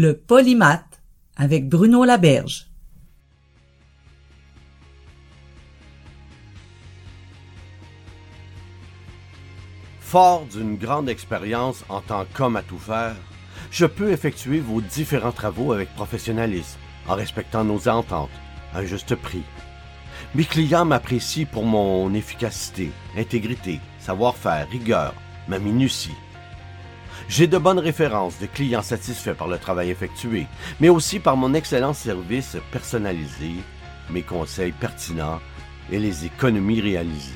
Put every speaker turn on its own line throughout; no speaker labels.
Le polymath avec Bruno Laberge.
Fort d'une grande expérience en tant qu'homme à tout faire, je peux effectuer vos différents travaux avec professionnalisme, en respectant nos ententes, à un juste prix. Mes clients m'apprécient pour mon efficacité, intégrité, savoir-faire, rigueur, ma minutie. J'ai de bonnes références de clients satisfaits par le travail effectué, mais aussi par mon excellent service personnalisé, mes conseils pertinents et les économies réalisées.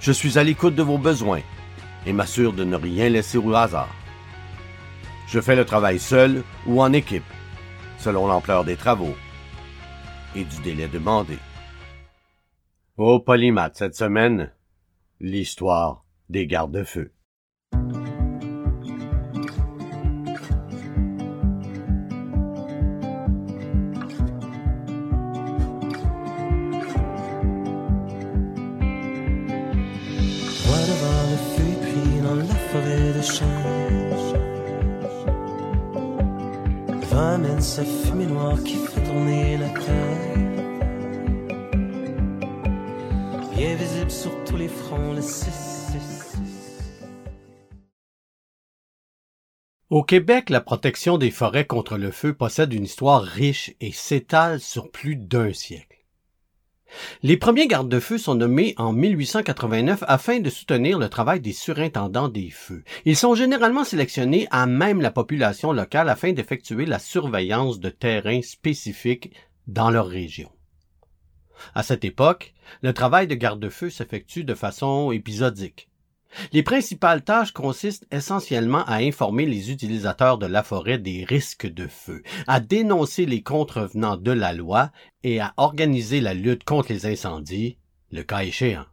Je suis à l'écoute de vos besoins et m'assure de ne rien laisser au hasard. Je fais le travail seul ou en équipe, selon l'ampleur des travaux et du délai demandé. Au Polymath cette semaine, l'histoire des gardes-feux.
Sa fumée noire qui fait tourner la terre. Bien visible sur tous les fronts, le 666.
Au Québec, la protection des forêts contre le feu possède une histoire riche et s'étale sur plus d'un siècle. Les premiers gardes-feux sont nommés en 1889 afin de soutenir le travail des surintendants des feux. Ils sont généralement sélectionnés à même la population locale afin d'effectuer la surveillance de terrains spécifiques dans leur région. À cette époque, le travail de garde-feu s'effectue de façon épisodique. Les principales tâches consistent essentiellement à informer les utilisateurs de la forêt des risques de feu, à dénoncer les contrevenants de la loi et à organiser la lutte contre les incendies, le cas échéant.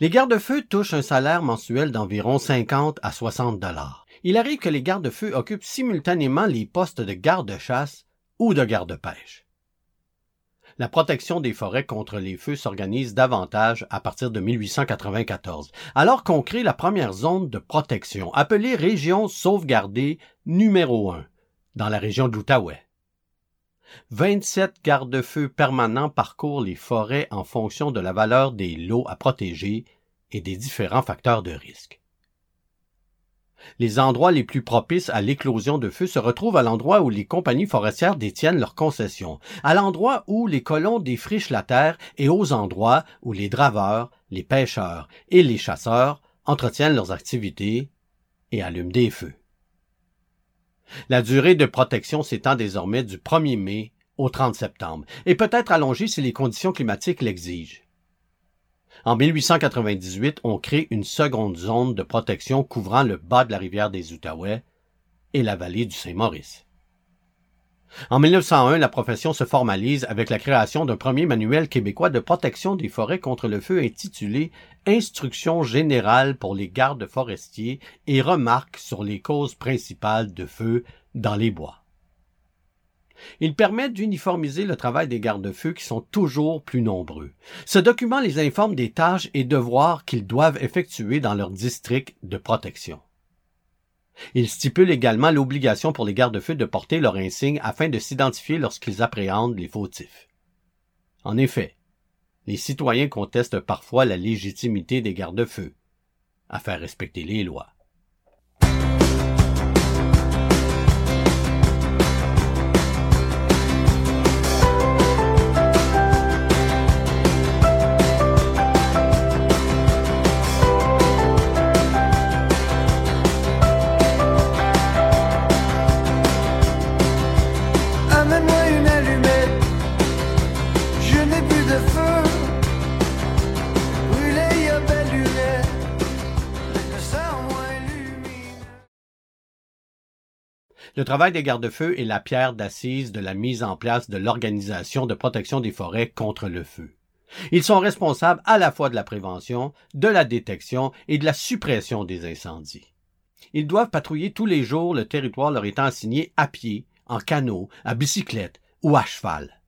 Les gardes-feux touchent un salaire mensuel d'environ 50 à 60 dollars. Il arrive que les gardes-feux occupent simultanément les postes de garde-chasse ou de garde-pêche. La protection des forêts contre les feux s'organise davantage à partir de 1894, alors qu'on crée la première zone de protection, appelée région sauvegardée numéro 1, dans la région de l'Outaouais. 27 garde-feux permanents parcourent les forêts en fonction de la valeur des lots à protéger et des différents facteurs de risque. Les endroits les plus propices à l'éclosion de feu se retrouvent à l'endroit où les compagnies forestières détiennent leurs concessions, à l'endroit où les colons défrichent la terre et aux endroits où les draveurs, les pêcheurs et les chasseurs entretiennent leurs activités et allument des feux. La durée de protection s'étend désormais du 1er mai au 30 septembre et peut être allongée si les conditions climatiques l'exigent. En 1898, on crée une seconde zone de protection couvrant le bas de la rivière des Outaouais et la vallée du Saint-Maurice. En 1901, la profession se formalise avec la création d'un premier manuel québécois de protection des forêts contre le feu intitulé Instructions générales pour les gardes forestiers et remarques sur les causes principales de feu dans les bois. Il permet d'uniformiser le travail des gardes-feux qui sont toujours plus nombreux. Ce document les informe des tâches et devoirs qu'ils doivent effectuer dans leur district de protection. Il stipule également l'obligation pour les gardes-feux de porter leur insigne afin de s'identifier lorsqu'ils appréhendent les fautifs. En effet, les citoyens contestent parfois la légitimité des gardes-feux à faire respecter les lois. Le travail des gardes-feux est la pierre d'assise de la mise en place de l'organisation de protection des forêts contre le feu. Ils sont responsables à la fois de la prévention, de la détection et de la suppression des incendies. Ils doivent patrouiller tous les jours le territoire leur étant assigné à pied, en canot, à bicyclette ou à cheval.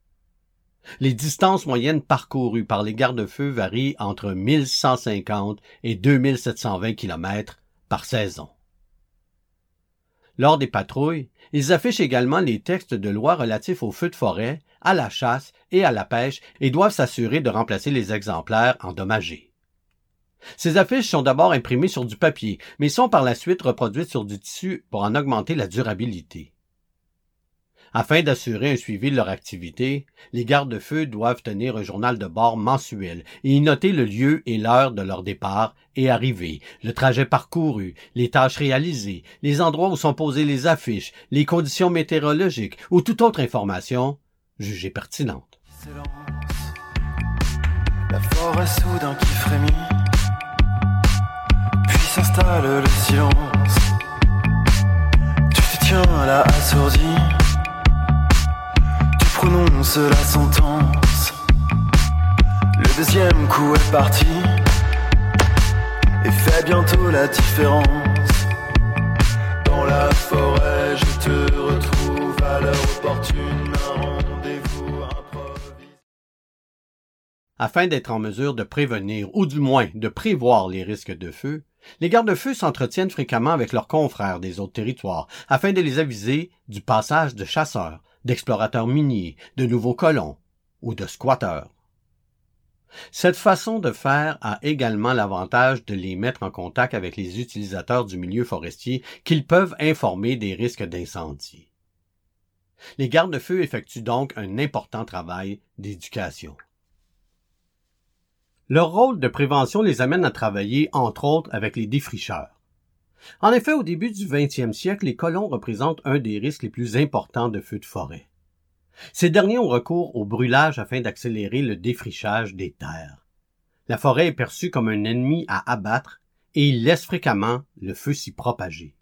Les distances moyennes parcourues par les gardes-feux varient entre 1150 et 2720 km par saison. Lors des patrouilles, ils affichent également les textes de loi relatifs aux feux de forêt, à la chasse et à la pêche et doivent s'assurer de remplacer les exemplaires endommagés. Ces affiches sont d'abord imprimées sur du papier, mais sont par la suite reproduites sur du tissu pour en augmenter la durabilité. Afin d'assurer un suivi de leur activité, les gardes-feux doivent tenir un journal de bord mensuel et y noter le lieu et l'heure de leur départ et arrivée, le trajet parcouru, les tâches réalisées, les endroits où sont posées les affiches, les conditions météorologiques ou toute autre information jugée pertinente.
La sentence. Le deuxième coup est parti et fait bientôt la différence. Dans la forêt, je te retrouve à l'heure opportune, un rendez-vous improvisé.
Afin d'être en mesure de prévenir ou du moins de prévoir les risques de feu, les gardes-feux s'entretiennent fréquemment avec leurs confrères des autres territoires afin de les aviser du passage de chasseurs, d'explorateurs miniers, de nouveaux colons ou de squatteurs. Cette façon de faire a également l'avantage de les mettre en contact avec les utilisateurs du milieu forestier qu'ils peuvent informer des risques d'incendie. Les gardes-feux effectuent donc un important travail d'éducation. Leur rôle de prévention les amène à travailler, entre autres, avec les défricheurs. En effet, au début du 20e siècle, les colons représentent un des risques les plus importants de feux de forêt. Ces derniers ont recours au brûlage afin d'accélérer le défrichage des terres. La forêt est perçue comme un ennemi à abattre et ils laissent fréquemment le feu s'y propager.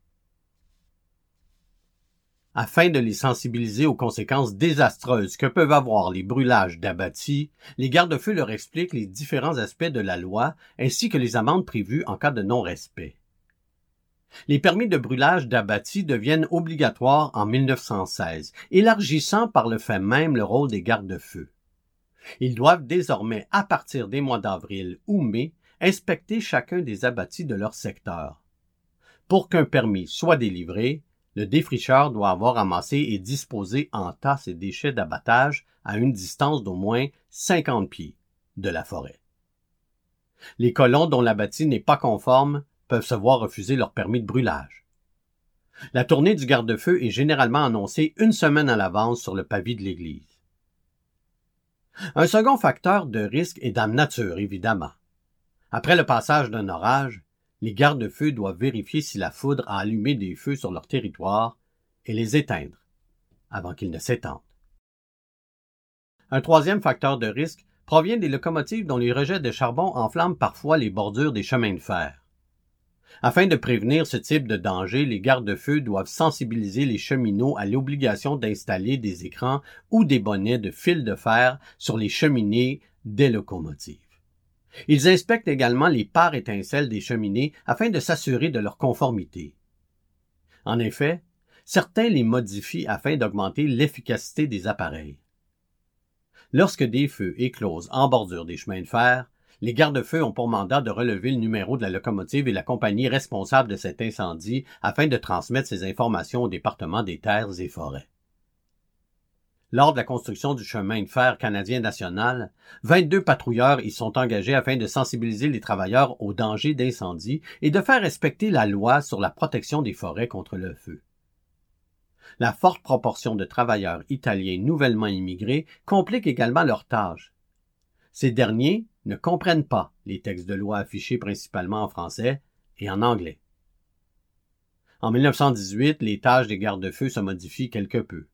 Afin de les sensibiliser aux conséquences désastreuses que peuvent avoir les brûlages d'abattis, les gardes-feux leur expliquent les différents aspects de la loi ainsi que les amendes prévues en cas de non-respect. Les permis de brûlage d'abattis deviennent obligatoires en 1916, élargissant par le fait même le rôle des gardes-feux. Ils doivent désormais, à partir des mois d'avril ou mai, inspecter chacun des abattis de leur secteur. Pour qu'un permis soit délivré, le défricheur doit avoir amassé et disposé en tas ses déchets d'abattage à une distance d'au moins 50 pieds de la forêt. Les colons dont l'abattis n'est pas conforme peuvent se voir refuser leur permis de brûlage. La tournée du garde-feu est généralement annoncée une semaine à l'avance sur le pavis de l'église. Un second facteur de risque est la nature, évidemment. Après le passage d'un orage, les gardes-feux doivent vérifier si la foudre a allumé des feux sur leur territoire et les éteindre avant qu'ils ne s'étendent. Un troisième facteur de risque provient des locomotives dont les rejets de charbon enflamment parfois les bordures des chemins de fer. Afin de prévenir ce type de danger, les gardes-feux doivent sensibiliser les cheminots à l'obligation d'installer des écrans ou des bonnets de fil de fer sur les cheminées des locomotives. Ils inspectent également les parts étincelles des cheminées afin de s'assurer de leur conformité. En effet, certains les modifient afin d'augmenter l'efficacité des appareils. Lorsque des feux éclosent en bordure des chemins de fer, les gardes-feux ont pour mandat de relever le numéro de la locomotive et la compagnie responsable de cet incendie afin de transmettre ces informations au département des terres et forêts. Lors de la construction du chemin de fer canadien national, 22 patrouilleurs y sont engagés afin de sensibiliser les travailleurs aux dangers d'incendie et de faire respecter la loi sur la protection des forêts contre le feu. La forte proportion de travailleurs italiens nouvellement immigrés complique également leurs tâches. Ces derniers ne comprennent pas les textes de loi affichés principalement en français et en anglais. En 1918, les tâches des gardes-feux se modifient quelque peu.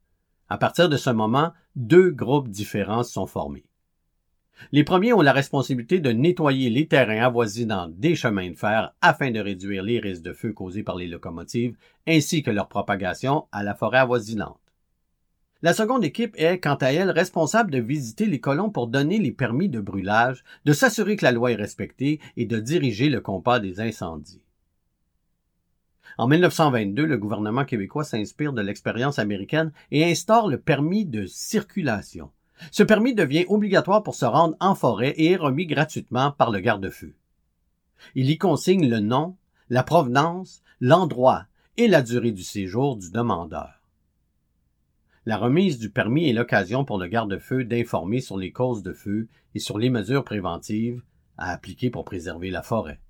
À partir de ce moment, deux groupes différents sont formés. Les premiers ont la responsabilité de nettoyer les terrains avoisinants des chemins de fer afin de réduire les risques de feu causés par les locomotives ainsi que leur propagation à la forêt avoisinante. La seconde équipe est, quant à elle, responsable de visiter les colons pour donner les permis de brûlage, de s'assurer que la loi est respectée et de diriger le compas des incendies. En 1922, le gouvernement québécois s'inspire de l'expérience américaine et instaure le permis de circulation. Ce permis devient obligatoire pour se rendre en forêt et est remis gratuitement par le garde-feu. Il y consigne le nom, la provenance, l'endroit et la durée du séjour du demandeur. La remise du permis est l'occasion pour le garde-feu d'informer sur les causes de feu et sur les mesures préventives à appliquer pour préserver la forêt.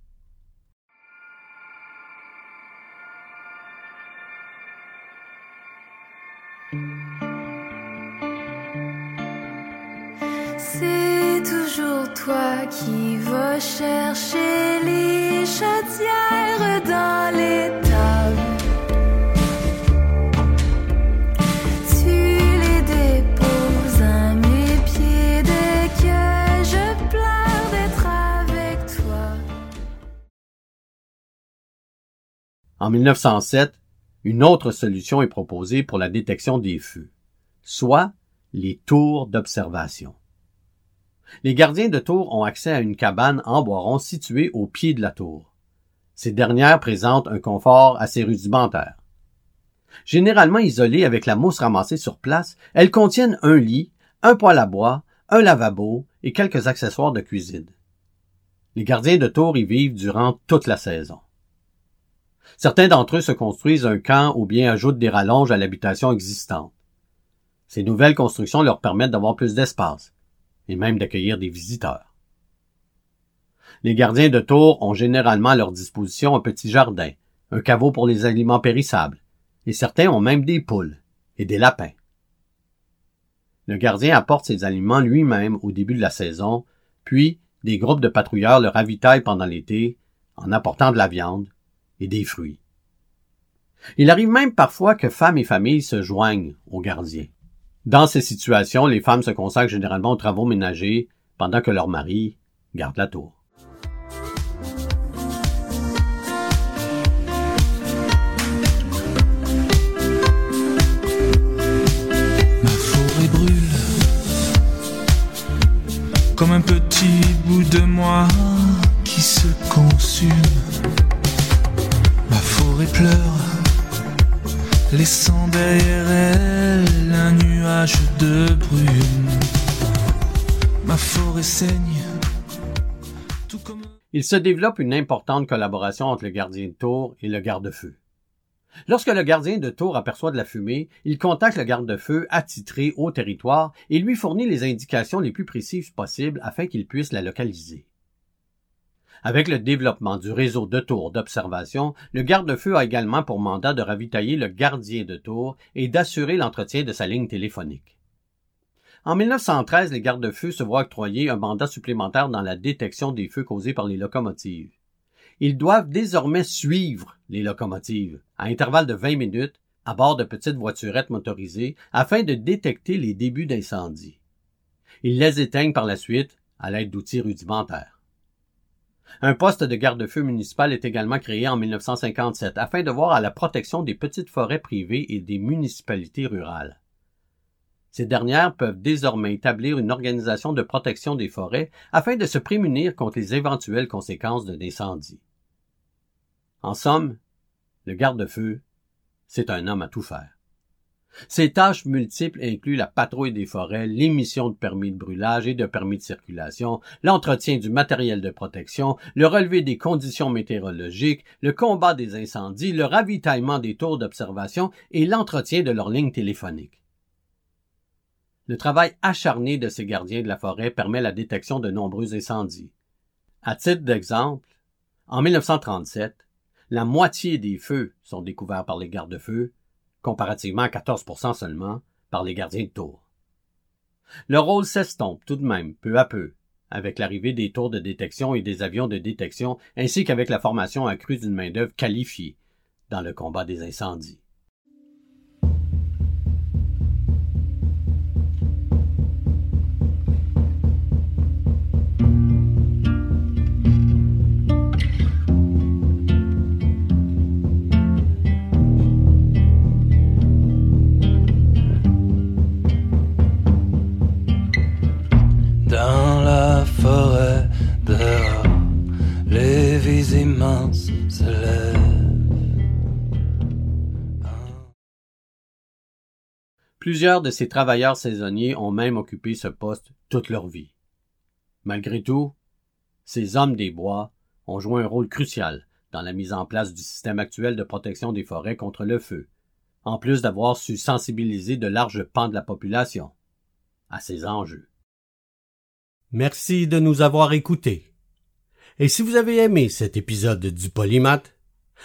C'est toujours toi qui vas chercher les chaudières dans
En 1907, une autre solution est proposée pour la détection des feux, soit les tours d'observation. Les gardiens de tour ont accès à une cabane en bois rond située au pied de la tour. Ces dernières présentent un confort assez rudimentaire. Généralement isolées avec la mousse ramassée sur place, elles contiennent un lit, un poêle à bois, un lavabo et quelques accessoires de cuisine. Les gardiens de tour y vivent durant toute la saison. Certains d'entre eux se construisent un camp ou bien ajoutent des rallonges à l'habitation existante. Ces nouvelles constructions leur permettent d'avoir plus d'espace et même d'accueillir des visiteurs. Les gardiens de tour ont généralement à leur disposition un petit jardin, un caveau pour les aliments périssables, et certains ont même des poules et des lapins. Le gardien apporte ses aliments lui-même au début de la saison, puis des groupes de patrouilleurs le ravitaillent pendant l'été en apportant de la viande et des fruits. Il arrive même parfois que femmes et familles se joignent aux gardiens. Dans ces situations, les femmes se consacrent généralement aux travaux ménagers pendant que leur mari garde la tour.
Ma forêt brûle comme un petit bout de moi qui se consume. Ma forêt pleure, laissant derrière elle un nuage de brume. Ma forêt saigne,
Il se développe une importante collaboration entre le gardien de tour et le garde-feu. Lorsque le gardien de tour aperçoit de la fumée, il contacte le garde-feu attitré au territoire et lui fournit les indications les plus précises possibles afin qu'il puisse la localiser. Avec le développement du réseau de tours d'observation, le garde-feu a également pour mandat de ravitailler le gardien de tour et d'assurer l'entretien de sa ligne téléphonique. En 1913, les gardes-feux se voient octroyer un mandat supplémentaire dans la détection des feux causés par les locomotives. Ils doivent désormais suivre les locomotives à intervalles de 20 minutes à bord de petites voiturettes motorisées afin de détecter les débuts d'incendie. Ils les éteignent par la suite à l'aide d'outils rudimentaires. Un poste de garde-feu municipal est également créé en 1957 afin de voir à la protection des petites forêts privées et des municipalités rurales. Ces dernières peuvent désormais établir une organisation de protection des forêts afin de se prémunir contre les éventuelles conséquences d'un incendie. En somme, le garde-feu, c'est un homme à tout faire. Ses tâches multiples incluent la patrouille des forêts, l'émission de permis de brûlage et de permis de circulation, l'entretien du matériel de protection, le relevé des conditions météorologiques, le combat des incendies, le ravitaillement des tours d'observation et l'entretien de leurs lignes téléphoniques. Le travail acharné de ces gardiens de la forêt permet la détection de nombreux incendies. À titre d'exemple, en 1937, la moitié des feux sont découverts par les gardes-feux, comparativement à 14 seulement par les gardiens de tour. Le rôle s'estompe tout de même, peu à peu, avec l'arrivée des tours de détection et des avions de détection, ainsi qu'avec la formation accrue d'une main-d'œuvre qualifiée dans le combat des incendies. Plusieurs de ces travailleurs saisonniers ont même occupé ce poste toute leur vie. Malgré tout, ces hommes des bois ont joué un rôle crucial dans la mise en place du système actuel de protection des forêts contre le feu, en plus d'avoir su sensibiliser de larges pans de la population à ces enjeux. Merci de nous avoir écoutés. Et si vous avez aimé cet épisode du Polymath,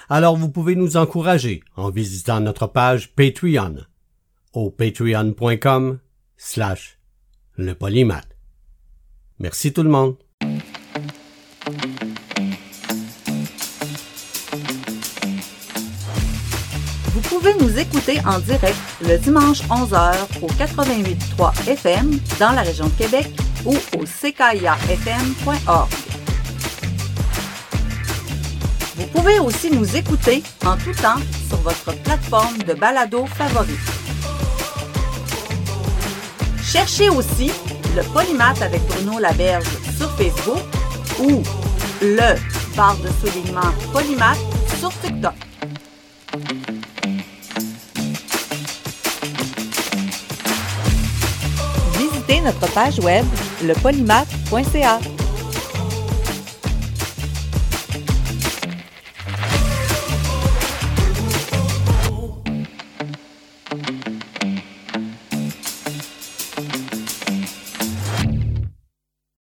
alors vous pouvez nous encourager en visitant notre page Patreon au patreon.com slash le polymath. Merci tout le monde.
Vous pouvez nous écouter en direct le dimanche 11h au 88.3 FM dans la région de Québec ou au ckiafm.org. Vous pouvez aussi nous écouter en tout temps sur votre plateforme de balado favorite. Cherchez aussi le Polymath avec Bruno Laberge sur Facebook ou le barre de soulignement Polymath sur TikTok. Visitez notre page web lepolymath.ca.